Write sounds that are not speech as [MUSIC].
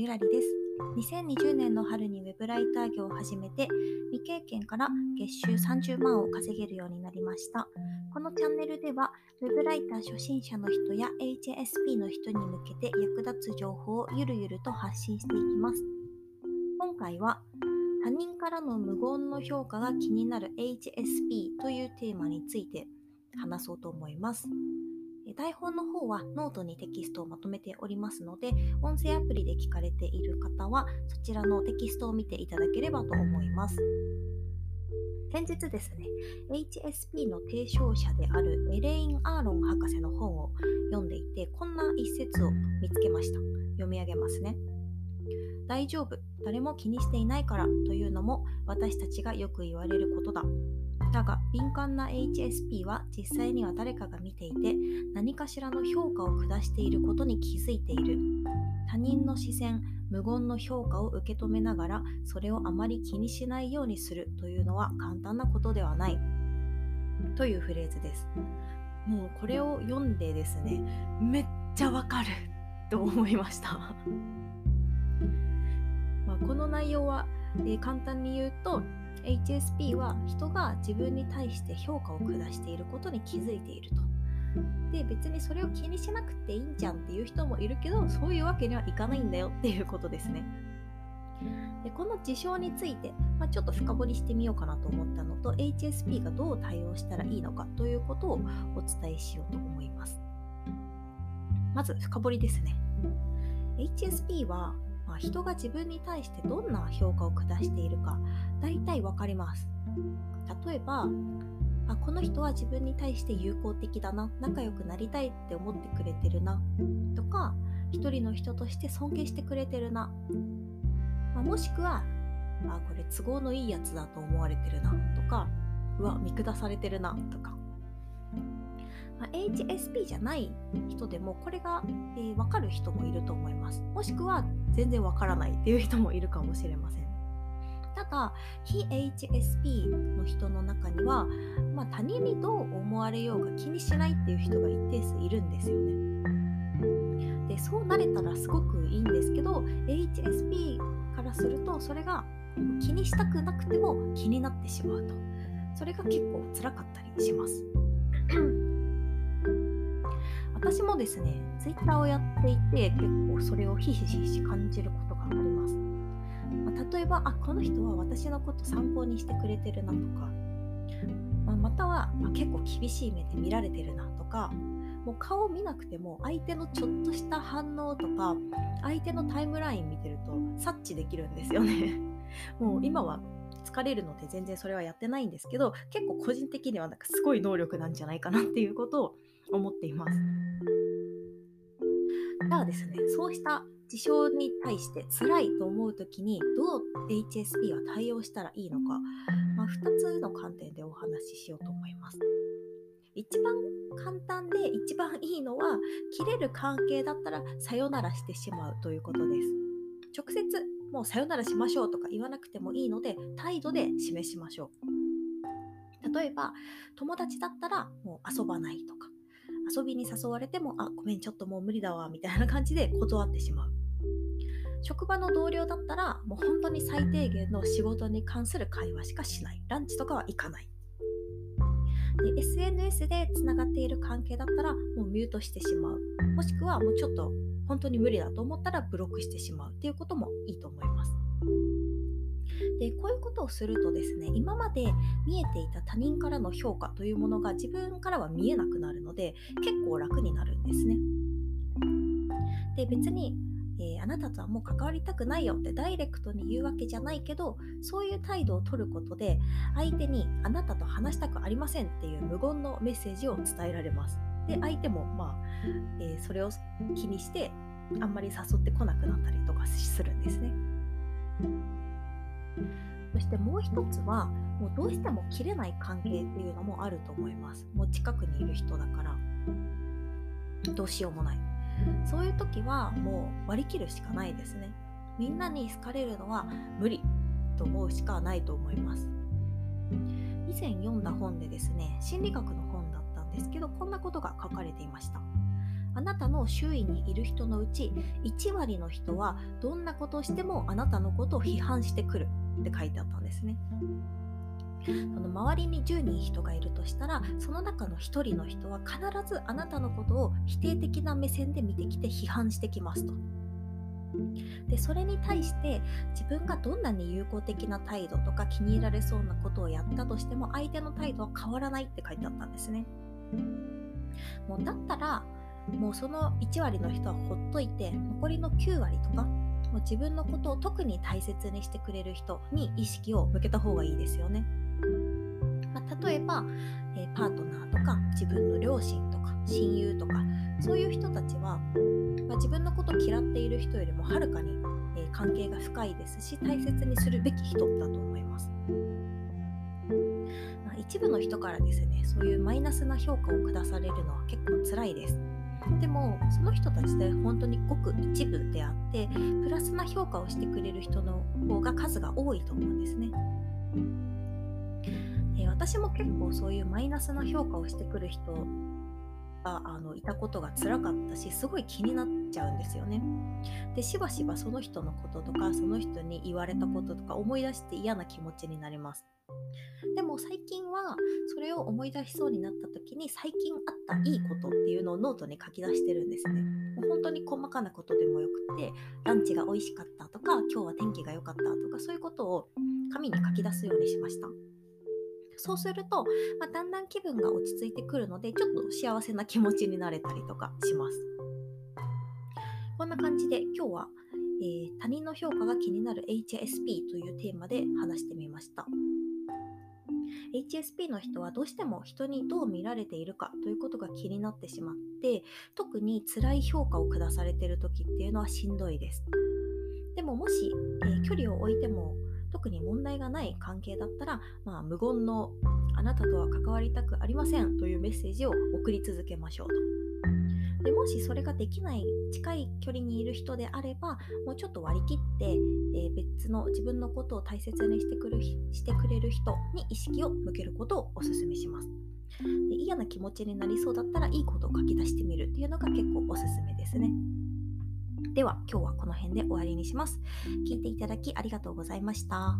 ゆらりです。2020年の春にウェブライター業を始めて未経験から月収30万を稼げるようになりました。このチャンネルではウェブライター初心者の人や HSP の人に向けて役立つ情報をゆるゆると発信していきます。今回は他人からの無言の評価が気になる HSP というテーマについて話そうと思います。台本の方はノートにテキストをまとめておりますので、音声アプリで聞かれている方はそちらのテキストを見ていただければと思います。先日ですね、HSP の提唱者であるエレイン・アーロン博士の本を読んでいて、こんな一節を見つけました。読み上げますね。大丈夫、誰も気にしていないからというのも私たちがよく言われることだ。だが敏感な HSP は実際には誰かが見ていて何かしらの評価を下していることに気づいている。他人の視線無言の評価を受け止めながらそれをあまり気にしないようにするというのは簡単なことではない。というフレーズです。もうこれを読んでですねめっちゃわかる [LAUGHS] と思いました。[LAUGHS] まあこの内容は、えー、簡単に言うと HSP は人が自分に対して評価を下していることに気づいていると。で別にそれを気にしなくていいんじゃんっていう人もいるけどそういうわけにはいかないんだよっていうことですね。でこの事象について、まあ、ちょっと深掘りしてみようかなと思ったのと HSP がどう対応したらいいのかということをお伝えしようと思います。まず深掘りですね。HSP はまあ、人が自分に対してどんな評価を下しているか大体わかります。例えばあこの人は自分に対して友好的だな仲良くなりたいって思ってくれてるなとか一人の人として尊敬してくれてるな、まあ、もしくはあこれ都合のいいやつだと思われてるなとかうわ見下されてるなとか。まあ、HSP じゃない人でもこれが、えー、分かる人もいると思います。もしくは全然分からないっていう人もいるかもしれません。ただ非 HSP の人の中には、まあ、他人にどう思われようが気にしないっていう人が一定数いるんですよね。でそうなれたらすごくいいんですけど HSP からするとそれが気にしたくなくても気になってしまうと。それが結構辛かったりします。私もですね、ツイッターをやっていて、結構それをひしひし感じることがあります。まあ、例えば、あ、この人は私のこと参考にしてくれてるなとか、まあ、または、まあ、結構厳しい目で見られてるなとか、もう顔を見なくても相手のちょっとした反応とか相手のタイムライン見てると察知できるんですよね [LAUGHS] もう今は疲れるので全然それはやってないんですけど結構個人的にはなんかすごい能力なんじゃないかなっていうことを思っています。ただですね、そうした事象に対して辛いと思う時にどう HSP は対応したらいいのか、まあ、2つの観点でお話ししようと思います。一番簡単で一番いいのは切れる関係だったらさよならしてしまうということです。直接もうさよならしましょうとか言わなくてもいいので態度で示しましょう。例えば友達だったらもう遊ばないとか遊びに誘われても、あ、ごめん、ちょっともう無理だわ、みたいな感じで断ってしまう。職場の同僚だったら、もう本当に最低限の仕事に関する会話しかしない。ランチとかは行かない。で SNS でつながっている関係だったら、もうミュートしてしまう。もしくは、もうちょっと本当に無理だと思ったらブロックしてしまうっていうこともいいと思います。でこういうことをするとですね今まで見えていた他人からの評価というものが自分からは見えなくなるので結構楽になるんですね。で別にえー、あなたとはもう関わりたくないよってダイレクトに言うわけじゃないけどそういう態度を取ることで相手にあなたと話したくありませんっていう無言のメッセージを伝えられますで相手もまあ、えー、それを気にしてあんまり誘ってこなくなったりとかするんですね。そしてもう一つはもうどうしても切れない関係っていうのもあると思います。もう近くにいる人だから。どうしようもない。そういう時はもう割り切るしかないですね。みんなに好かれるのは無理と思うしかないと思います。以前読んだ本でですね心理学のですけどこんなことが書かれていましたあなたの周囲にいる人のうち1割の人はどんなことをしてもあなたのことを批判してくるって書いてあったんですね。その周りに10人人がいるとしたらその中の1人の人は必ずあなたのことを否定的な目線で見てきて批判してきますと。でそれに対して自分がどんなに友好的な態度とか気に入られそうなことをやったとしても相手の態度は変わらないって書いてあったんですね。もうだったらもうその1割の人はほっといて残りの9割とかもう自分のことを特に大切にしてくれる人に意識を向けた方がいいですよね。まあ、例えば、えー、パートナーとか自分の両親とか親友とかそういう人たちは、まあ、自分のことを嫌っている人よりもはるかに、えー、関係が深いですし大切にするべき人だと思います。一部の人からですねそういうマイナスな評価を下されるのは結構辛いです。でもその人たちで本当にごく一部であってプラスな評価をしてくれる人の方が数が多いと思うんですね。で私も結構そういうマイナスな評価をしてくる人があのいたことが辛かったしすごい気になっちゃうんですよね。でしばしばその人のこととかその人に言われたこととか思い出して嫌な気持ちになります。でも最近はそれを思い出しそうになった時に最近あったいいことっていうのをノートに書き出してるんですね。もう本当に細かなことでもよくてランチが美味しかったとか今日は天気が良かったとかそういうことを紙に書き出すようにしました。そうすると、まあ、だんだん気分が落ち着いてくるのでちょっと幸せな気持ちになれたりとかします。こんな感じで今日は、えー、他人の評価が気になる HSP というテーマで話してみました。HSP の人はどうしても人にどう見られているかということが気になってしまって特に辛い評価を下されている時っていうのはしんどいです。でももし、えー、距離を置いても特に問題がない関係だったら、まあ、無言のあなたとは関わりたくありませんというメッセージを送り続けましょうと。でもしそれができない近い距離にいる人であればもうちょっと割り切って、えー、別の自分のことを大切にしてくるしてくれる人に意識を向けることをお勧めします。で嫌な気持ちになりそうだったらいいことを書き出してみるっていうのが結構おすすめですね。では今日はこの辺で終わりにします。聞いていただきありがとうございました。